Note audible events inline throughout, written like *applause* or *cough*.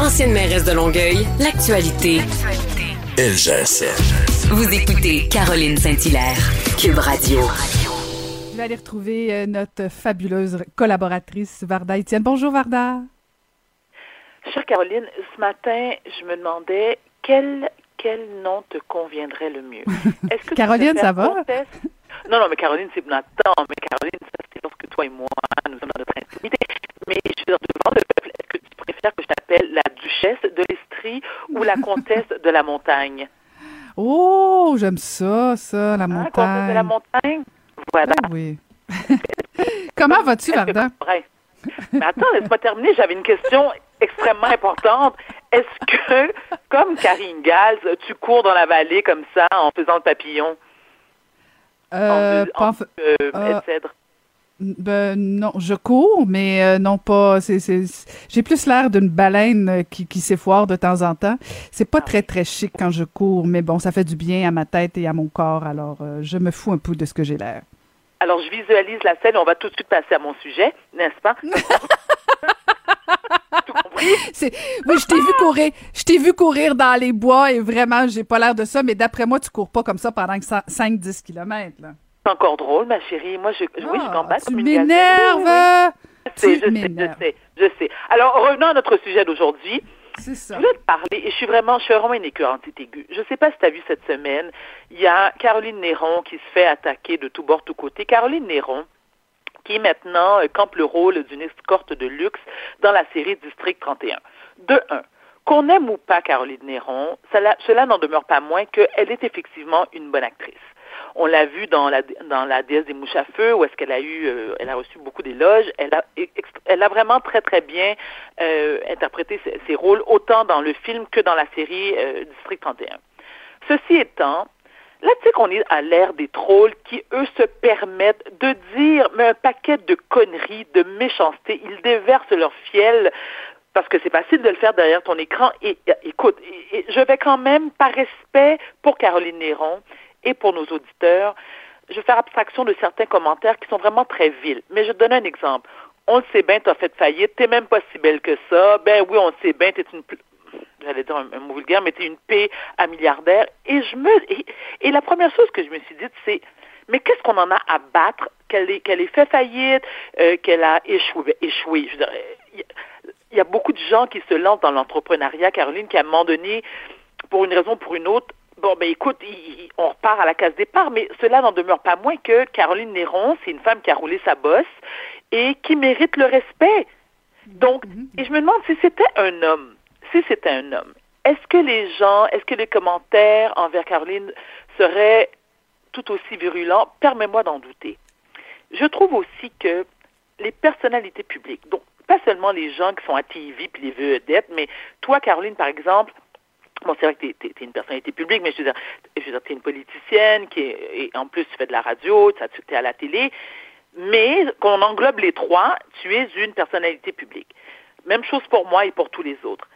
Ancienne mairesse de Longueuil, l'actualité. LGSN. Vous écoutez Caroline Saint-Hilaire, Cube Radio. Je vais aller retrouver euh, notre fabuleuse collaboratrice Varda Etienne. Bonjour Varda. Chère Caroline, ce matin, je me demandais quel, quel nom te conviendrait le mieux? *laughs* Est-ce que Caroline, ça va? Non, non, mais Caroline, c'est Nathan. Mais Caroline, ça, c'est lorsque toi et moi, nous sommes dans notre intimité. Mais je te demande, est-ce que tu préfères que je t'appelle la duchesse de l'Estrie ou la comtesse de la montagne? Oh, j'aime ça, ça, la montagne. La comtesse de la montagne? Voilà. Ah oui. *laughs* Comment vas-tu, Varda? Mais attends, laisse-moi terminer. J'avais une question extrêmement importante. Est-ce que, comme Karine Gals, tu cours dans la vallée comme ça en faisant le papillon? Euh, en, en, euh, euh, ben non, je cours, mais euh, non pas. C'est, c'est, j'ai plus l'air d'une baleine qui, qui s'effoire de temps en temps. C'est pas Ah très très chic quand je cours, mais bon, ça fait du bien à ma tête et à mon corps. Alors, euh, je me fous un peu de ce que j'ai l'air. Alors, je visualise la scène. On va tout de suite passer à mon sujet, n'est-ce pas? Tout compris? C'est... Oui, je t'ai vu courir. Je t'ai vu courir dans les bois et vraiment, j'ai pas l'air de ça. Mais d'après moi, tu cours pas comme ça pendant 5-10 kilomètres. Là. C'est encore drôle, ma chérie. Moi, je, oui, je gambade Ah, tu comme une. Oui, oui. Je sais, je sais, je sais, je sais. Alors, revenons à notre sujet d'aujourd'hui. C'est ça. Je voulais te parler, et je suis vraiment, je suis vraiment une écœurante aiguë. Je sais pas si tu as vu cette semaine, il y a Caroline Néron qui se fait attaquer de tous bords, tous côtés. Caroline Néron, qui maintenant euh, campe le rôle d'une escorte de luxe dans la série District 31. De un, qu'on aime ou pas Caroline Néron, cela, n'en demeure pas moins qu'elle est effectivement une bonne actrice. On l'a vu dans la, dans déesse des mouches à feu, où est-ce qu'elle a eu, euh, elle a reçu beaucoup d'éloges. Elle a, a vraiment très très bien euh, interprété ses, ses, rôles, autant dans le film que dans la série euh, District 31. Ceci étant, là tu sais qu'on est à l'ère des trolls qui eux se permettent de dire mais un paquet de conneries, de méchanceté. Ils déversent leur fiel parce que c'est facile de le faire derrière ton écran. Et, et écoute, je vais quand même, par respect pour Caroline Néron, et pour nos auditeurs, je vais faire abstraction de certains commentaires qui sont vraiment très vils. Mais je donne un exemple. On le sait bien, tu as fait faillite, t'es même pas si belle que ça. Ben oui, on le sait bien, t'es une j'allais dire un, mot vulgaire, mais t'es une paix à milliardaire. Et je me et, la première chose que je me suis dite, c'est mais qu'est-ce qu'on en a à battre? Qu'elle ait, qu'elle ait fait faillite, euh, qu'elle a échoué, échoué. Je veux dire, il y a beaucoup de gens qui se lancent dans l'entrepreneuriat, Caroline, qui à un moment donné, pour une raison ou pour une autre, Bon, ben écoute, il, on repart à la case départ, mais cela n'en demeure pas moins que Caroline Néron, c'est une femme qui a roulé sa bosse et qui mérite le respect. Donc, et je me demande si c'était un homme, si c'était un homme, est-ce que les gens, est-ce que les commentaires envers Caroline seraient tout aussi virulents? Permets-moi d'en douter. Je trouve aussi que les personnalités publiques, donc pas seulement les gens qui sont à TV puis les vedettes, mais toi, Caroline, par exemple, Bon, c'est vrai que tu es, une personnalité publique, mais je veux dire, je veux dire tu es une politicienne qui est, et en plus tu fais de la radio, tu es à la télé, mais quand on englobe les trois, tu es une personnalité publique. Même chose pour moi et pour tous les autres.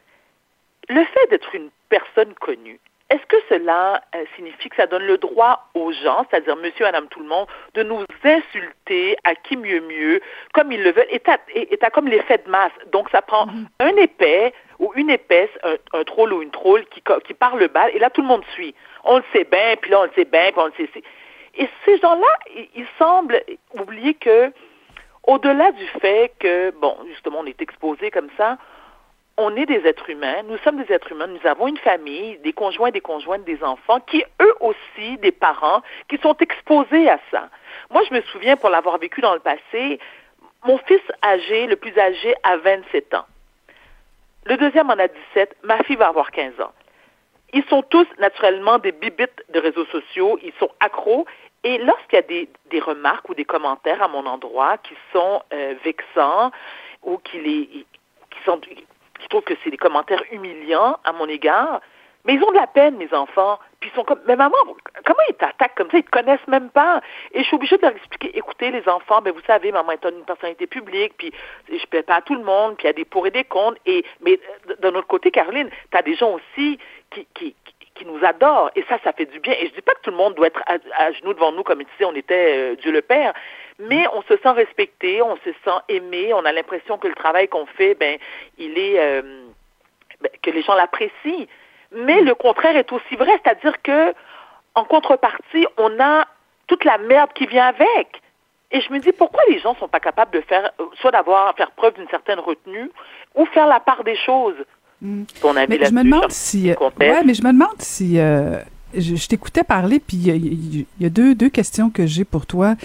Le fait d'être une personne connue, est-ce que cela euh, signifie que ça donne le droit aux gens, c'est-à-dire monsieur, madame, tout le monde, de nous insulter à qui mieux mieux, comme ils le veulent, et t'as, et t'as comme l'effet de masse? Donc ça prend mm-hmm. un épais ou une épaisse, un, un troll ou une troll qui, qui parle bas, et là tout le monde suit. On le sait bien, puis là on le sait bien, puis on le sait. Et ces gens-là, ils, ils semblent oublier que, au-delà du fait que, bon, justement, on est exposé comme ça, on est des êtres humains, nous sommes des êtres humains, nous avons une famille, des conjoints, des conjointes, des enfants, qui eux aussi, des parents, qui sont exposés à ça. Moi, je me souviens, pour l'avoir vécu dans le passé, mon fils âgé, le plus âgé, a 27 ans. Le deuxième en a 17, ma fille va avoir 15 ans. Ils sont tous naturellement des bibites de réseaux sociaux, ils sont accros, et lorsqu'il y a des, remarques ou des commentaires à mon endroit qui sont euh, vexants ou qui les qui sont qui trouvent que c'est des commentaires humiliants à mon égard, mais ils ont de la peine, mes enfants. Puis ils sont comme, mais maman, comment ils t'attaquent comme ça? Ils te connaissent même pas. Et je suis obligée de leur expliquer, écoutez, les enfants, ben vous savez, maman est une personnalité publique, puis je paie pas à tout le monde, puis il y a des pour et des contre. Et, mais d'un autre côté, Caroline, tu as des gens aussi qui, qui, qui nous adorent. Et ça, ça fait du bien. Et je dis pas que tout le monde doit être à, à genoux devant nous comme si on était euh, Dieu le Père, mais on se sent respecté, on se sent aimé, on a l'impression que le travail qu'on fait, ben, il est... Euh, que les gens l'apprécient. Mais le contraire est aussi vrai, c'est-à-dire que en contrepartie, on a toute la merde qui vient avec. Et je me dis pourquoi les gens sont pas capables de faire soit d'avoir faire preuve d'une certaine retenue ou faire la part des choses? Mm. Ton avis mais je me demande si ouais, mais je me demande si euh, je, t'écoutais parler, puis il y, a deux, deux questions que j'ai pour toi.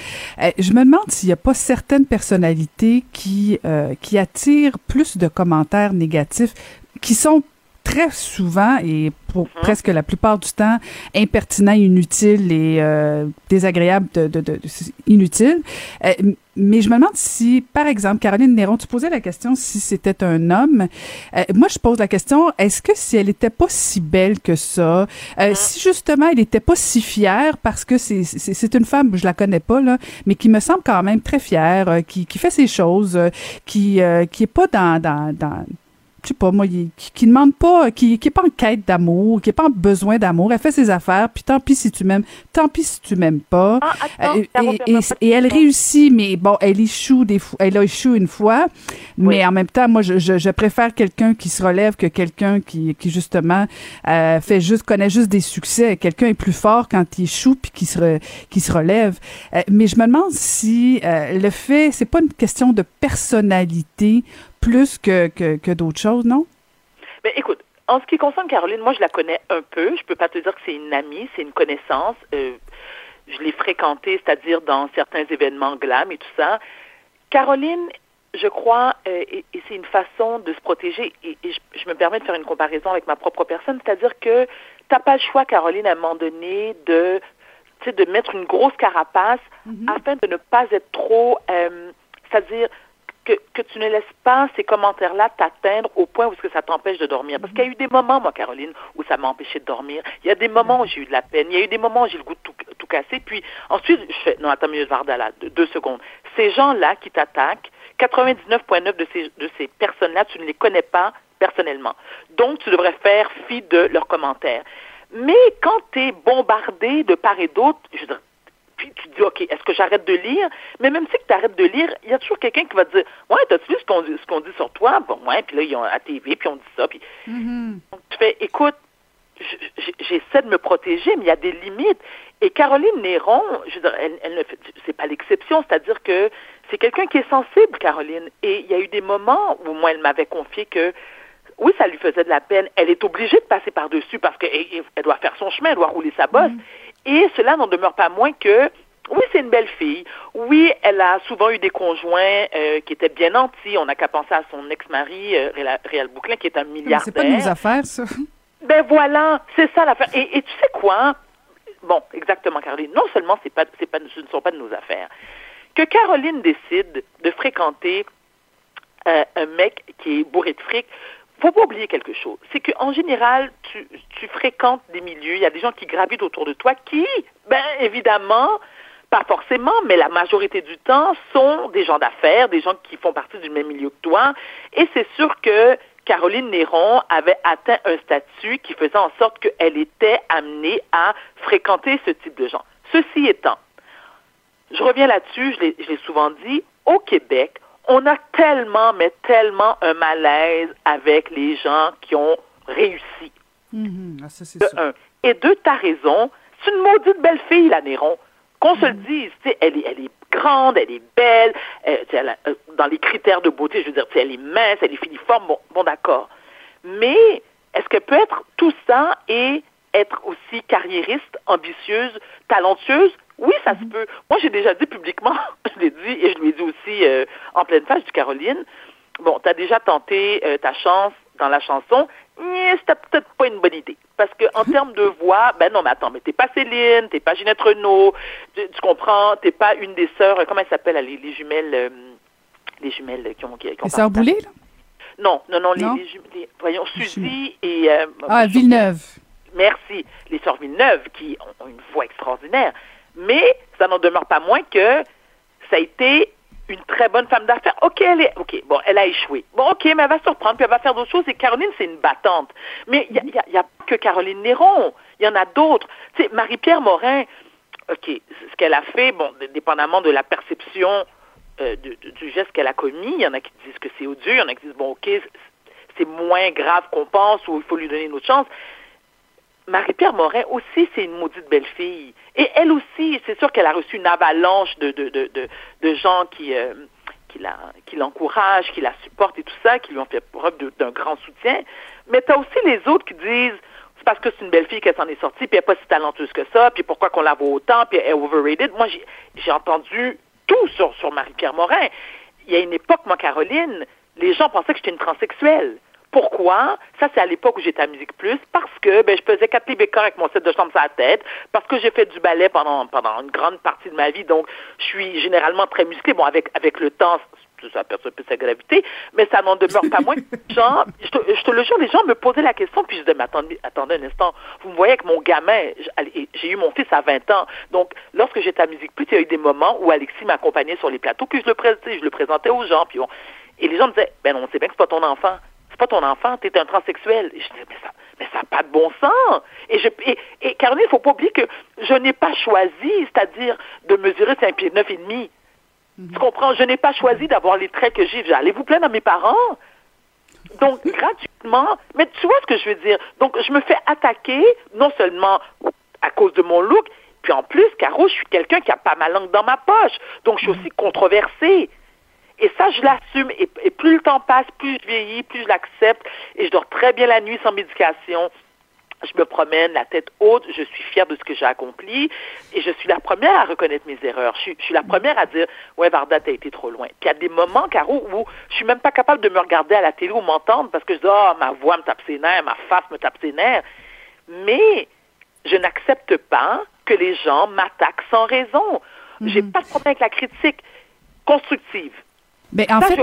Euh, je me demande s'il n'y a pas certaines personnalités qui, euh, qui attirent plus de commentaires négatifs, qui sont très souvent et pour mhm. presque la plupart du temps impertinent, inutile et euh, désagréable, de, de, de, inutile. Euh, mais je me demande si, par exemple, Caroline Néron, tu posais la question si c'était un homme. Euh, moi, je pose la question, est-ce que si elle n'était pas si belle que ça, mhm. si justement elle n'était pas si fière, parce que c'est, une femme, je la connais pas, là, mais qui me semble quand même très fière, qui, qui fait ses choses, qui, qui est pas dans, dans, dans je sais pas moi, qui, ne demande pas, qui, qui est pas en quête d'amour, qui est pas en besoin d'amour. Elle fait ses affaires, puis tant pis si tu m'aimes, tant pis si tu m'aimes pas. Ah, euh, et, elle réussit, mais bon, elle échoue des fois, elle a échoué une fois, mais en même temps, moi, je, je, préfère quelqu'un qui se relève que quelqu'un qui, qui justement euh, fait juste connaît juste des succès. Quelqu'un est plus fort quand il échoue puis qui se qui se relève. Euh, mais je me demande si le fait, c'est pas une question de personnalité plus que, que, d'autres choses, non? Ben, écoute, en ce qui concerne Caroline, moi, je la connais un peu. Je peux pas te dire que c'est une amie, c'est une connaissance. Euh, je l'ai fréquentée, c'est-à-dire dans certains événements glam et tout ça. Caroline, je crois, euh, et, c'est une façon de se protéger, et, je, me permets de faire une comparaison avec ma propre personne, c'est-à-dire que tu n'as pas le choix, Caroline, à un moment donné, de, de mettre une grosse carapace mm-hmm. afin de ne pas être trop, euh, c'est-à-dire que, tu ne laisses pas ces commentaires-là t'atteindre au point où que ça t'empêche de dormir? Parce qu'il y a eu des moments, moi, Caroline, où ça m'a empêché de dormir. Il y a des moments où j'ai eu de la peine. Il y a eu des moments où j'ai le goût de tout, tout casser. Puis ensuite, je fais, non, attends, mieux Vardala, deux, secondes. Ces gens-là qui t'attaquent, 99,9 de ces, de ces personnes-là, tu ne les connais pas personnellement. Donc, tu devrais faire fi de leurs commentaires. Mais quand tu es bombardé de part et d'autre, je veux te dis, OK, est-ce que j'arrête de lire? Mais même si tu arrêtes de lire, il y a toujours quelqu'un qui va te dire, ouais, t'as-tu vu ce qu'on dit, ce qu'on dit sur toi? Bon, ouais, puis là, ils ont à TV, puis on dit ça. Puis mm-hmm. tu fais, écoute, j'essaie de me protéger, mais il y a des limites. Et Caroline Néron, je veux dire, elle, c'est pas l'exception, c'est-à-dire que c'est quelqu'un qui est sensible, Caroline. Et il y a eu des moments où moi, elle m'avait confié que oui, ça lui faisait de la peine. Elle est obligée de passer par-dessus parce qu'elle doit faire son chemin, elle doit rouler sa bosse. Mm-hmm. Et cela n'en demeure pas moins que oui, c'est une belle fille. Oui, elle a souvent eu des conjoints euh, qui étaient bien nantis. On n'a qu'à penser à son ex-mari, euh, Réal Bouclin, qui est un milliardaire. C'est pas de nos affaires, ça. Ben voilà, c'est ça l'affaire. Et, et, tu sais quoi? Bon, exactement, Caroline. Non seulement c'est pas, c'est pas, ce ne sont pas de nos affaires. Que Caroline décide de fréquenter euh, un mec qui est bourré de fric, faut pas oublier quelque chose. C'est qu'en général, tu, tu fréquentes des milieux, il y a des gens qui gravitent autour de toi qui, ben évidemment, pas forcément, mais la majorité du temps sont des gens d'affaires, des gens qui font partie du même milieu que toi. Et c'est sûr que Caroline Néron avait atteint un statut qui faisait en sorte qu'elle était amenée à fréquenter ce type de gens. Ceci étant, je reviens là-dessus, je l'ai souvent dit, au Québec, on a tellement, mais tellement un malaise avec les gens qui ont réussi. Ah, de un. Et deux, t'as raison, c'est une maudite belle fille, la Néron. Qu'on se le mm-hmm. dise, elle est, elle est grande, elle est belle, euh, euh, dans les critères de beauté, je veux dire, elle est mince, elle est filiforme, bon, bon d'accord. Mais est-ce qu'elle peut être tout ça et être aussi carriériste, ambitieuse, talentueuse? Oui, ça se mhm. peut. Moi, j'ai déjà dit publiquement, *laughs* je l'ai dit et je lui ai dit aussi euh, en pleine face du Caroline, bon, tu as déjà tenté euh, ta chance dans la chanson, mais c'était peut-être pas une bonne idée. Parce que en termes de voix, ben non, mais attends, mais t'es pas Céline, t'es pas Ginette Renault, tu, comprends, t'es pas une des sœurs, comment elles s'appellent, les, les, jumelles, euh, les jumelles qui ont... Qui, les sœurs Boulay, là? Non, non, non, Les, les, voyons, Suzy et... ah, Villeneuve. Merci. Les sœurs Villeneuve, qui ont une voix extraordinaire. Mais ça n'en demeure pas moins que ça a été une très bonne femme d'affaires. OK, elle est, OK, bon, elle a échoué. Bon, OK, mais elle va se reprendre, puis elle va faire d'autres choses. Et Caroline, c'est une battante. Mais il n'y a, a, pas que Caroline Néron. Il y en a d'autres. Tu sais, Marie-Pierre Morin, OK, ce qu'elle a fait, bon, dépendamment de la perception euh, du geste qu'elle a commis, il y en a qui disent que c'est odieux, il y en a qui disent, bon, OK, c'est moins grave qu'on pense ou il faut lui donner une autre chance. Marie-Pierre Morin aussi, c'est une maudite belle fille. Et elle aussi, c'est sûr qu'elle a reçu une avalanche de, de, de, de, gens qui, euh, qui, qui l'encouragent, qui la supportent et tout ça, qui lui ont fait preuve d'un grand soutien. Mais tu as aussi les autres qui disent c'est parce que c'est une belle fille qu'elle s'en est sortie, puis elle n'est pas si talentueuse que ça, puis pourquoi qu'on la voit autant, puis elle est overrated. Moi, j'ai entendu tout sur, sur Marie-Pierre Morin. Il y a une époque, moi, Caroline, les gens pensaient que j'étais une transsexuelle. Pourquoi? Ça, c'est à l'époque où j'étais à Musique Plus, parce que ben, je faisais quatre bécans avec mon set de chambre sur la tête, parce que j'ai fait du ballet pendant, pendant une grande partie de ma vie, donc je suis généralement très musclée. Bon, avec, avec le temps, ça perd un peu sa gravité, mais ça n'en demeure pas moins. *laughs* Genre, je te, je te, le jure, les gens me posaient la question, puis je disais, mais attendez, attendez un instant, vous me voyez avec mon gamin, j'ai eu mon fils à 20 ans, donc lorsque j'étais à Musique Plus, il y a eu des moments où Alexis m'accompagnait sur les plateaux, puis je le présentais, je le présentais aux gens, puis et les gens me disaient, ben on sait bien que c'est pas ton enfant pas ton enfant, tu es un transsexuel. Et je dis, mais ça mais ça n'a pas de bon sens. Et, je, et, et Caroline, il ne faut pas oublier que je n'ai pas choisi, c'est-à-dire de mesurer 5 pieds 9 et demi. Mhm. Tu comprends? Je n'ai pas choisi d'avoir les traits que j'ai. Allez-vous plaindre à mes parents? Donc, gratuitement, mais tu vois ce que je veux dire? Donc, je me fais attaquer, non seulement à cause de mon look, puis en plus, Caro, je suis quelqu'un qui a pas ma langue dans ma poche. Donc, je suis mhm. aussi controversée. Et ça, je l'assume. Et, plus le temps passe, plus je vieillis, plus je l'accepte. Et je dors très bien la nuit sans médication. Je me promène la tête haute, je suis fière de ce que j'ai accompli et je suis la première à reconnaître mes erreurs. Je suis, la première à dire Ouais, Varda, t'as été trop loin. Puis il y a des moments, Caro, où je suis même pas capable de me regarder à la télé ou m'entendre parce que je dis Oh, ma voix me tape ses nerfs, ma face me tape ses nerfs. Mais je n'accepte pas que les gens m'attaquent sans raison. J'ai mhm. pas de problème avec la critique constructive. Mais ben, en fait,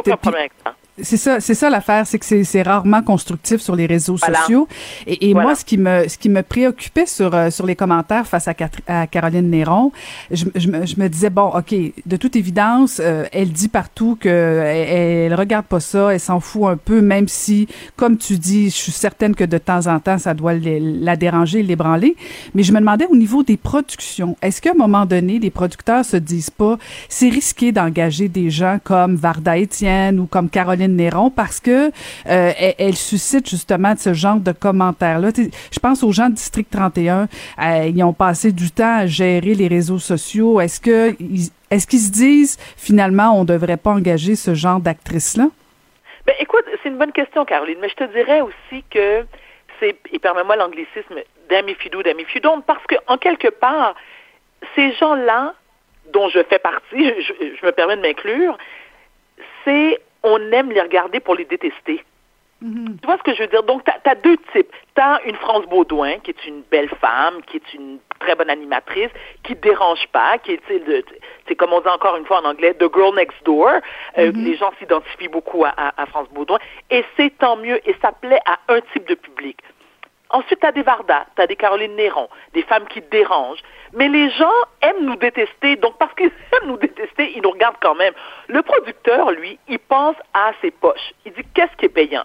c'est ça, c'est ça l'affaire, c'est que c'est rarement constructif sur les réseaux sociaux. Et, et moi, ce qui me ce qui me préoccupait sur euh, sur les commentaires face à, à Caroline Néron, je, je, me, je, me, disais bon, ok, de toute évidence, euh, elle dit partout que elle, regarde pas ça, elle s'en fout un peu, même si, comme tu dis, je suis certaine que de temps en temps, ça doit la déranger, l'ébranler. Mais je me demandais au niveau des productions, est-ce qu'à un moment donné, les producteurs se disent pas, c'est risqué d'engager des gens comme Varda Étienne ou comme Caroline Néron parce que euh, elle, suscite justement ce genre de commentaires-là. Je pense aux gens de District 31, euh, ils ont passé du temps à gérer les réseaux sociaux. Est-ce que est-ce qu'ils se disent finalement on devrait pas engager ce genre d'actrice-là? Ben, écoute, c'est une bonne question, Caroline, mais je te dirais aussi que c'est, et permets-moi l'anglicisme, damn if parce que en quelque part, ces gens-là, dont je fais partie, *laughs* je, je me permets de m'inclure, c'est on aime les regarder pour les détester. Mhm. Tu vois ce que je veux dire? Donc, tu as, deux types. Tu as une France Baudouin, qui est une belle femme, qui est une très bonne animatrice, qui dérange pas, qui est, c'est comme on dit encore une fois en anglais, the girl next door. Euh, mhm. Les gens s'identifient beaucoup à, à, France Baudouin. Et c'est tant mieux, et ça plaît à un type de public. Ensuite, tu as des Varda, tu as des Caroline Néron, des femmes qui dérangent. Mais les gens aiment nous détester, donc parce qu'ils *laughs* aiment nous détester, ils nous regardent quand même. Le producteur, lui, il pense à ses poches. Il dit qu'est-ce qui est payant?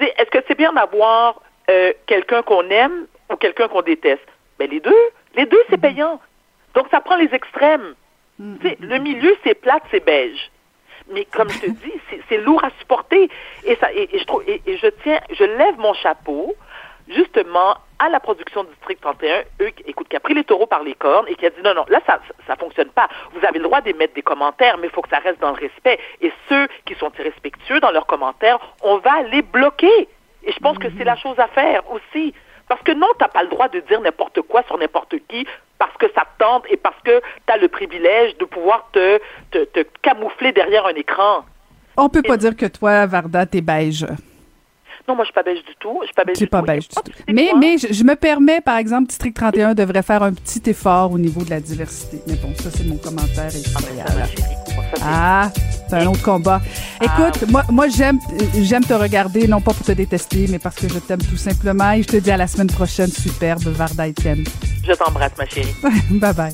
Est-ce que c'est bien d'avoir euh, quelqu'un qu'on aime ou quelqu'un qu'on déteste? Ben les deux, les deux c'est mm-hmm. payant. Donc ça prend les extrêmes. Mm-hmm. Le milieu c'est plate, c'est beige. Mais comme je te *laughs* dis, c'est lourd à supporter. Et ça, et, je trouve, et je tiens, je lève mon chapeau justement à la production du District 31, eux, écoute, qui a pris les taureaux par les cornes et qui a dit non, non, là, ça, ça fonctionne pas. Vous avez le droit d'émettre des commentaires, mais il faut que ça reste dans le respect. Et ceux qui sont irrespectueux dans leurs commentaires, on va les bloquer. Et je pense que c'est la mhm. chose à faire aussi. Parce que non, tu n'as pas le droit de dire n'importe quoi sur n'importe qui parce que ça te tente et parce que tu as le privilège de pouvoir te, te, te, camoufler derrière un écran. On peut pas dire que toi, Varda, t'es beige. Non, moi, je suis pas belge du tout. Je suis pas belge du pas tout. Belge du tout. Mais, mais je, me permets, par exemple, District 31 devrait faire un petit effort au niveau de la diversité. Mais bon, ça, c'est mon commentaire Ah, c'est un autre combat. Ah, Écoute, moi, moi j'aime, j'aime te regarder, non pas pour te détester, mais parce que je t'aime tout simplement. Et je te dis à la semaine prochaine, superbe Varda Etienne. Je t'embrasse, ma chérie. *laughs* bye bye.